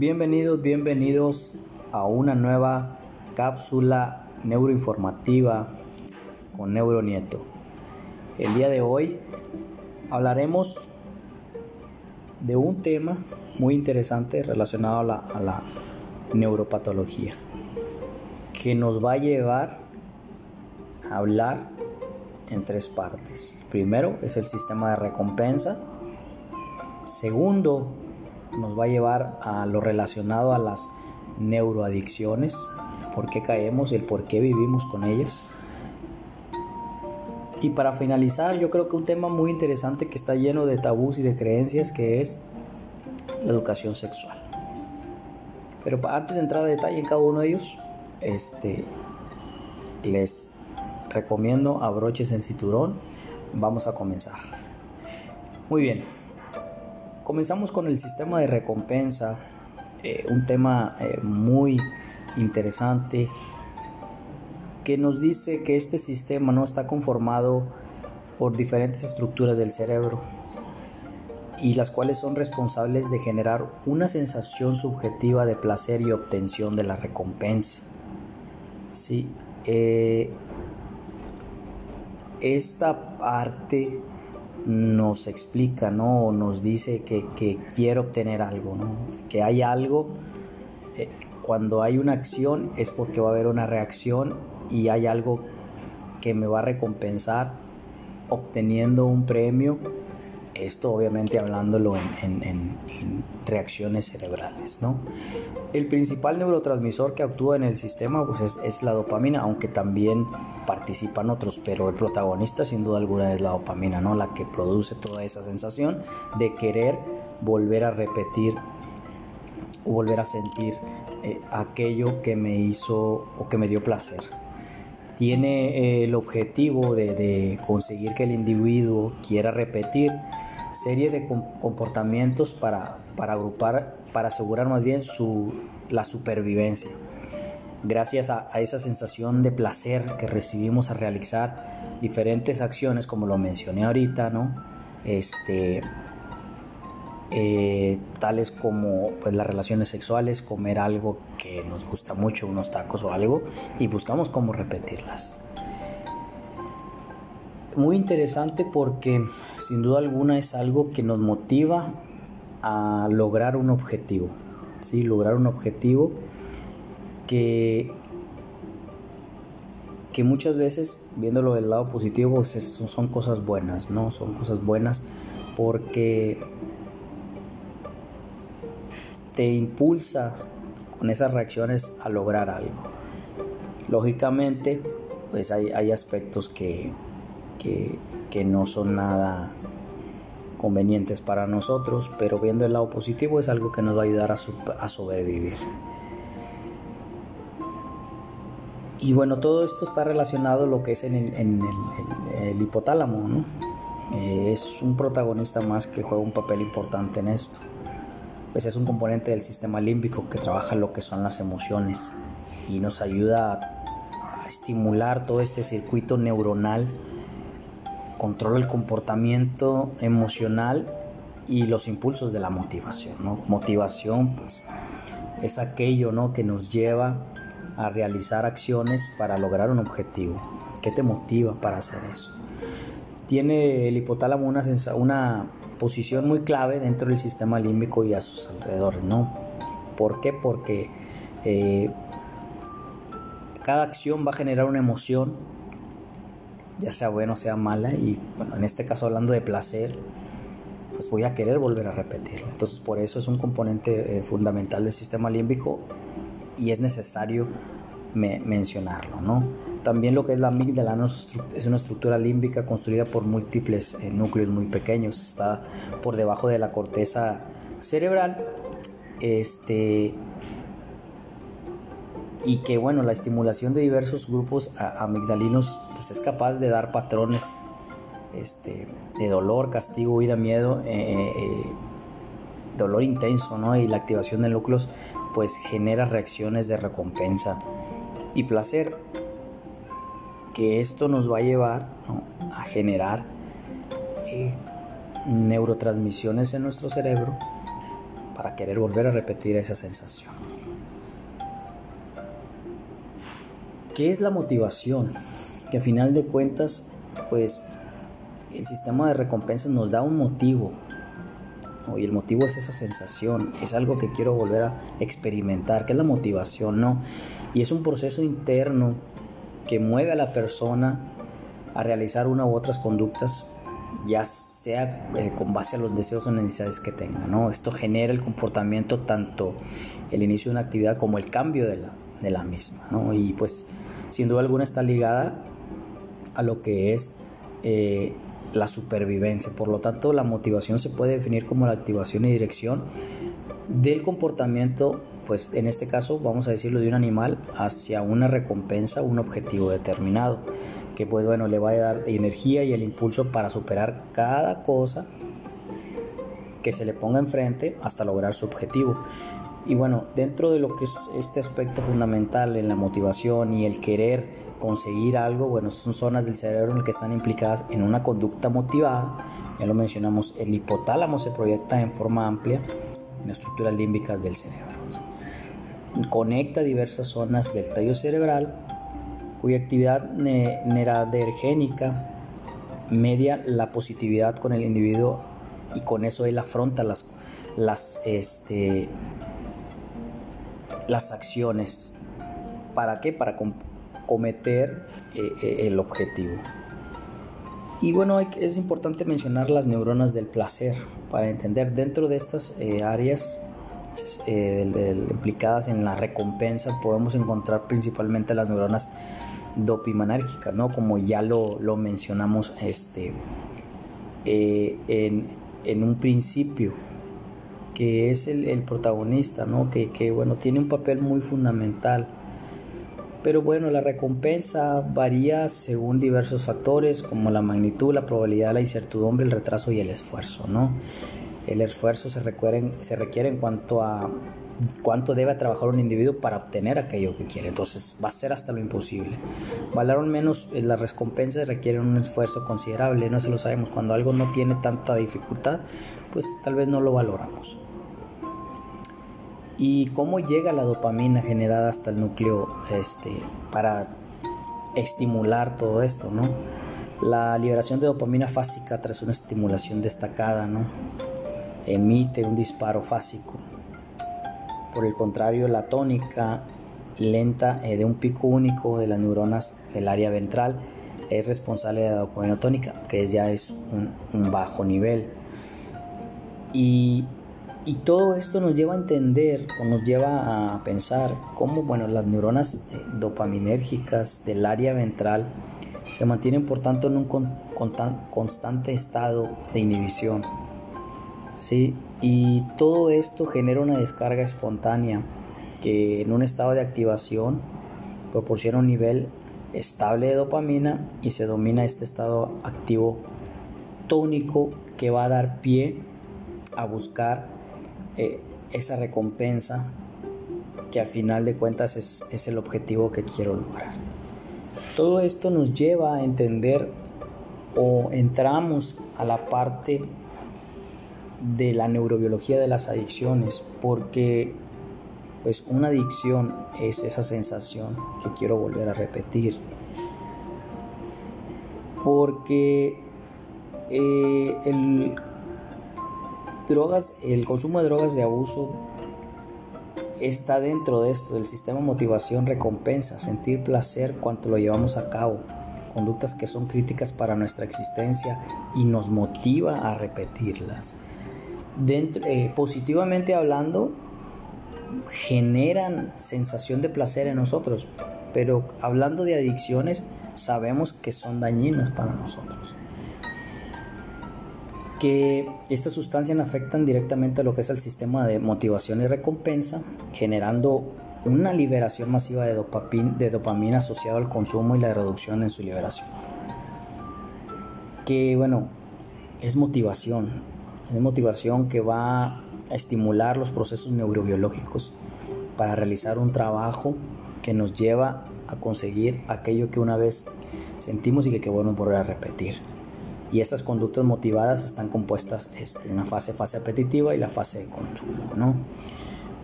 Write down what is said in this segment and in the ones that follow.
Bienvenidos, bienvenidos a una nueva cápsula neuroinformativa con Neuronieto. El día de hoy hablaremos de un tema muy interesante relacionado a la, a la neuropatología que nos va a llevar a hablar en tres partes. Primero es el sistema de recompensa. Segundo, nos va a llevar a lo relacionado a las neuroadicciones, por qué caemos el por qué vivimos con ellas. Y para finalizar, yo creo que un tema muy interesante que está lleno de tabús y de creencias que es la educación sexual. Pero antes de entrar a detalle en cada uno de ellos, este, les recomiendo abroches en cinturón. Vamos a comenzar. Muy bien. Comenzamos con el sistema de recompensa, eh, un tema eh, muy interesante que nos dice que este sistema no está conformado por diferentes estructuras del cerebro y las cuales son responsables de generar una sensación subjetiva de placer y obtención de la recompensa. Sí, eh, esta parte nos explica, ¿no? Nos dice que, que quiere obtener algo, ¿no? Que hay algo. Eh, cuando hay una acción es porque va a haber una reacción y hay algo que me va a recompensar obteniendo un premio esto obviamente hablándolo en, reacciones cerebrales, ¿no? El principal neurotransmisor que actúa en el sistema pues es, la dopamina, aunque también participan otros, pero el protagonista sin duda alguna es la dopamina, ¿no? La que produce toda esa sensación de querer volver a repetir o volver a sentir eh, aquello que me hizo o que me dio placer tiene eh, el objetivo de, de, conseguir que el individuo quiera repetir serie de comportamientos para, para agrupar, para asegurar más bien su, la supervivencia. Gracias a, esa sensación de placer que recibimos a realizar diferentes acciones, como lo mencioné ahorita, ¿no? Este, eh, tales como pues, las relaciones sexuales, comer algo que nos gusta mucho, unos tacos o algo, y buscamos cómo repetirlas muy interesante porque sin duda alguna es algo que nos motiva a lograr un objetivo, ¿sí? lograr un objetivo que, que muchas veces, viéndolo del lado positivo, pues son cosas buenas, ¿no? Son cosas buenas porque te impulsas con esas reacciones a lograr algo. Lógicamente, pues hay, hay aspectos que, que, no son nada convenientes para nosotros, pero viendo el lado positivo es algo que nos va a ayudar a, sobrevivir. Y bueno, todo esto está relacionado a lo que es en el, hipotálamo, ¿no? Eh, es un protagonista más que juega un papel importante en esto. Pues es un componente del sistema límbico que trabaja lo que son las emociones y nos ayuda a estimular todo este circuito neuronal controla el comportamiento emocional y los impulsos de la motivación. ¿no? Motivación pues, es aquello ¿no? que nos lleva a realizar acciones para lograr un objetivo. ¿Qué te motiva para hacer eso? Tiene el hipotálamo una, una posición muy clave dentro del sistema límbico y a sus alrededores. ¿no? ¿Por qué? Porque eh, cada acción va a generar una emoción ya sea buena o sea mala, y bueno, en este caso hablando de placer, pues voy a querer volver a repetirla. Entonces por eso es un componente eh, fundamental del sistema límbico y es necesario mencionarlo, ¿no? También lo que es la amígdala es una estructura límbica construida por múltiples eh, núcleos muy pequeños, está por debajo de la corteza cerebral. Este, y que bueno, la estimulación de diversos grupos amigdalinos pues es capaz de dar patrones este, de dolor, castigo, huida, miedo, eh, eh, dolor intenso, ¿no? Y la activación de núcleos pues genera reacciones de recompensa y placer, que esto nos va a llevar a generar eh, neurotransmisiones en nuestro cerebro para querer volver a repetir esa sensación. ¿Qué es la motivación? Que a final de cuentas, pues el sistema de recompensas nos da un motivo. Y el motivo es esa sensación, es algo que quiero volver a experimentar, que es la motivación, ¿no? Y es un proceso interno que mueve a la persona a realizar una u otras conductas, ya sea eh, con base a los deseos o necesidades que tenga, ¿no? Esto genera el comportamiento, tanto el inicio de una actividad como el cambio de la, de la misma, ¿no? Y pues sin duda alguna está ligada a lo que es eh, la supervivencia. Por lo tanto, la motivación se puede definir como la activación y dirección del comportamiento, pues en este caso vamos a decirlo de un animal hacia una recompensa, un objetivo determinado, que pues bueno, le va a dar energía y el impulso para superar cada cosa que se le ponga enfrente hasta lograr su objetivo. Y bueno, dentro de lo que es este aspecto fundamental en la motivación y el querer conseguir algo, bueno, son zonas del cerebro en las que están implicadas en una conducta motivada. Ya lo mencionamos, el hipotálamo se proyecta en forma amplia en estructuras límbicas del cerebro. Conecta diversas zonas del tallo cerebral cuya actividad neradergénica media la positividad con el individuo y con eso él afronta las, las este, las acciones. ¿Para qué? Para cometer eh, eh, el objetivo. Y bueno, es importante mencionar las neuronas del placer para entender dentro de estas eh, áreas implicadas en la recompensa podemos encontrar principalmente las neuronas dopaminérgicas, ¿no? Como ya lo, lo mencionamos este, en, en un principio que es el, protagonista, ¿no? Que, que, bueno, tiene un papel muy fundamental. Pero bueno, la recompensa varía según diversos factores como la magnitud, la probabilidad, la incertidumbre, el retraso y el esfuerzo, ¿no? El esfuerzo se requiere, se requiere en cuanto a cuánto debe trabajar un individuo para obtener aquello que quiere. Entonces va a ser hasta lo imposible. Valorar menos eh, las recompensas requieren un esfuerzo considerable, no se lo sabemos. Cuando algo no tiene tanta dificultad, pues tal vez no lo valoramos y cómo llega la dopamina generada hasta el núcleo este, para estimular todo esto, ¿no? La liberación de dopamina fásica tras una estimulación destacada, ¿no? Emite un disparo fásico. Por el contrario, la tónica lenta eh, de un pico único de las neuronas del área ventral es responsable de la dopamina tónica, que ya es un, un bajo nivel. Y y todo esto nos lleva a entender o nos lleva a pensar cómo bueno, las neuronas eh, dopaminérgicas del área ventral se mantienen por tanto en un constante estado de inhibición. ¿sí? Y todo esto genera una descarga espontánea que en un estado de activación proporciona un nivel estable de dopamina y se domina este estado activo tónico que va a dar pie a buscar eh, esa recompensa que al final de cuentas es, es el objetivo que quiero lograr. Todo esto nos lleva a entender o entramos a la parte de la neurobiología de las adicciones, porque pues una adicción es esa sensación que quiero volver a repetir. Porque eh, el drogas, el consumo de drogas de abuso está dentro de esto, del sistema motivación recompensa, sentir placer cuando lo llevamos a cabo, conductas que son críticas para nuestra existencia y nos motiva a repetirlas. Dentro, eh, positivamente hablando, generan sensación de placer en nosotros, pero hablando de adicciones, sabemos que son dañinas para nosotros que estas sustancias afectan directamente a lo que es el sistema de motivación y recompensa, generando una liberación masiva de, dopamina, de dopamina asociado al consumo y la reducción en su liberación. Que bueno, es motivación, es motivación que va a estimular los procesos neurobiológicos para realizar un trabajo que nos lleva a conseguir aquello que una vez sentimos y que queremos volver a repetir. Y estas conductas motivadas están compuestas este, una fase, fase apetitiva y la fase de consumo, ¿no?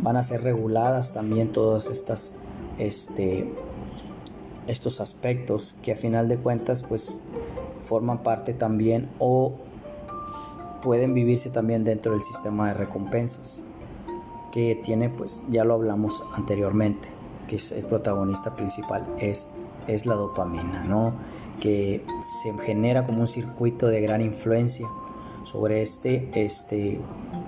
Van a ser reguladas también todas estas, este, estos aspectos que a final de cuentas pues forman parte también o pueden vivirse también dentro del sistema de recompensas que tiene pues ya lo hablamos anteriormente que es el protagonista principal es, es la dopamina no que se genera como un circuito de gran influencia sobre este este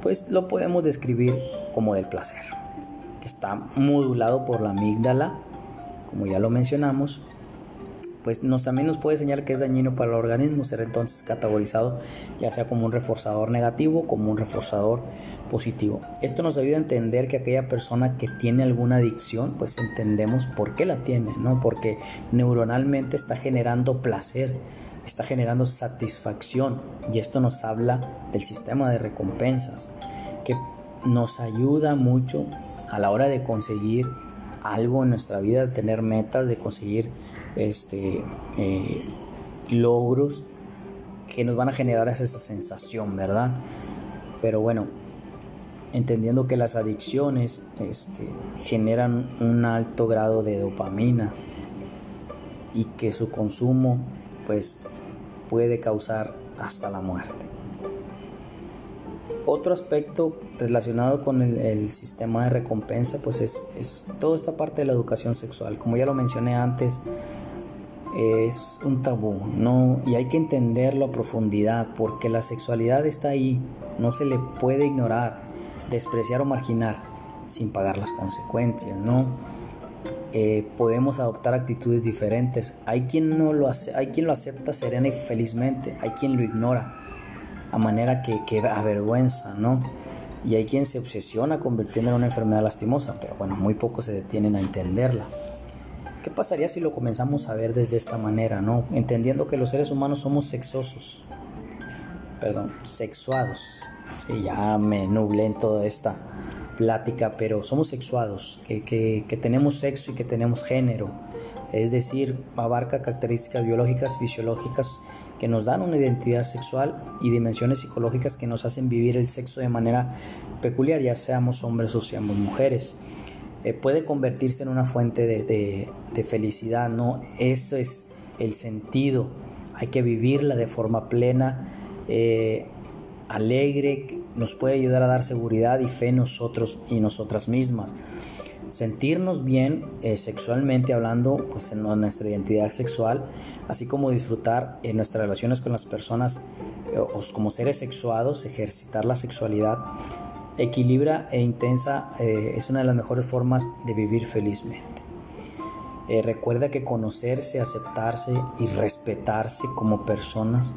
pues lo podemos describir como del placer que está modulado por la amígdala como ya lo mencionamos pues nos, también nos puede señalar que es dañino para el organismo, ser entonces categorizado ya sea como un reforzador negativo como un reforzador positivo. Esto nos ayuda a entender que aquella persona que tiene alguna adicción, pues entendemos por qué la tiene, ¿no? Porque neuronalmente está generando placer, está generando satisfacción y esto nos habla del sistema de recompensas que nos ayuda mucho a la hora de conseguir algo en nuestra vida, de tener metas, de conseguir este, eh, logros que nos van a generar esa sensación, ¿verdad? Pero bueno, entendiendo que las adicciones este, generan un alto grado de dopamina y que su consumo pues puede causar hasta la muerte. Otro aspecto relacionado con el, sistema de recompensa pues es, es toda esta parte de la educación sexual. Como ya lo mencioné antes, es un tabú, ¿no? Y hay que entenderlo a profundidad porque la sexualidad está ahí, no se le puede ignorar, despreciar o marginar sin pagar las consecuencias, ¿no? Eh, podemos adoptar actitudes diferentes. Hay quien, no lo hace, hay quien lo acepta serena y felizmente, hay quien lo ignora a manera que, que avergüenza, ¿no? Y hay quien se obsesiona convirtiendo en una enfermedad lastimosa, pero bueno, muy pocos se detienen a entenderla. ¿Qué pasaría si lo comenzamos a ver desde esta manera, no? Entendiendo que los seres humanos somos sexosos, perdón, sexuados. Sí, ya me nublé en toda esta plática, pero somos sexuados, que, que tenemos sexo y que tenemos género. Es decir, abarca características biológicas, fisiológicas que nos dan una identidad sexual y dimensiones psicológicas que nos hacen vivir el sexo de manera peculiar, ya seamos hombres o seamos mujeres. Eh, puede convertirse en una fuente de, felicidad, ¿no? Eso es el sentido. Hay que vivirla de forma plena, eh, alegre, nos puede ayudar a dar seguridad y fe en nosotros y nosotras mismas. Sentirnos bien eh, sexualmente hablando, pues en nuestra identidad sexual, así como disfrutar en nuestras relaciones con las personas o como seres sexuados, ejercitar la sexualidad equilibra e intensa eh, es una de las mejores formas de vivir felizmente. Eh, recuerda que conocerse, aceptarse y respetarse como personas,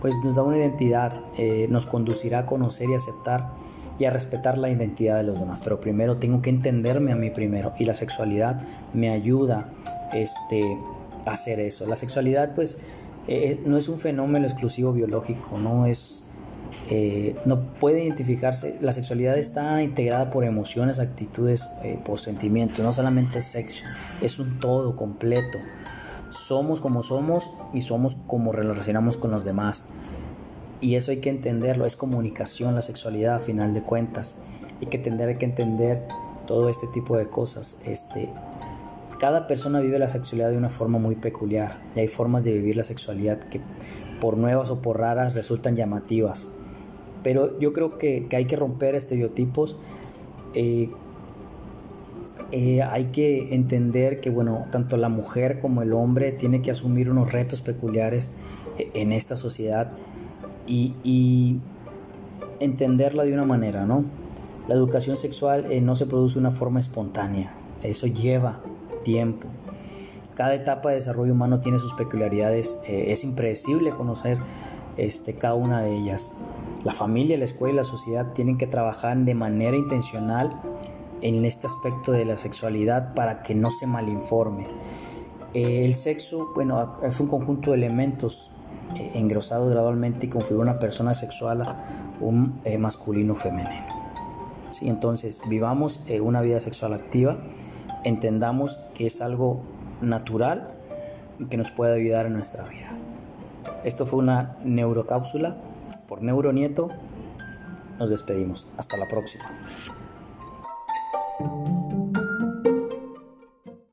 pues nos da una identidad, eh, nos conducirá a conocer y aceptar y a respetar la identidad de los demás. Pero primero tengo que entenderme a mí primero y la sexualidad me ayuda este, a hacer eso. La sexualidad pues no es un fenómeno exclusivo biológico, no es eh, no puede identificarse, la sexualidad está integrada por emociones, actitudes, eh, por sentimientos, no solamente sexo, es un todo completo. Somos como somos y somos como relacionamos con los demás. Y eso hay que entenderlo, es comunicación la sexualidad a final de cuentas. Hay que entender, hay que entender todo este tipo de cosas. Este, cada persona vive la sexualidad de una forma muy peculiar y hay formas de vivir la sexualidad que por nuevas o por raras resultan llamativas. Pero yo creo que, hay que romper estereotipos. Eh, eh, hay que entender que, bueno, tanto la mujer como el hombre tiene que asumir unos retos peculiares eh, en esta sociedad y, entenderla de una manera, ¿no? La educación sexual no se produce de una forma espontánea, eso lleva tiempo. Cada etapa de desarrollo humano tiene sus peculiaridades, es impredecible conocer este, cada una de ellas. La familia, la escuela y la sociedad tienen que trabajar de manera intencional en este aspecto de la sexualidad para que no se malinforme. Eh, el sexo, bueno, es un conjunto de elementos eh, engrosados gradualmente y configura una persona sexual un eh, masculino femenino. ¿Sí? Entonces, vivamos una vida sexual activa, entendamos que es algo natural y que nos puede ayudar en nuestra vida. Esto fue una neurocápsula por Neuronieto. Nos despedimos. Hasta la próxima.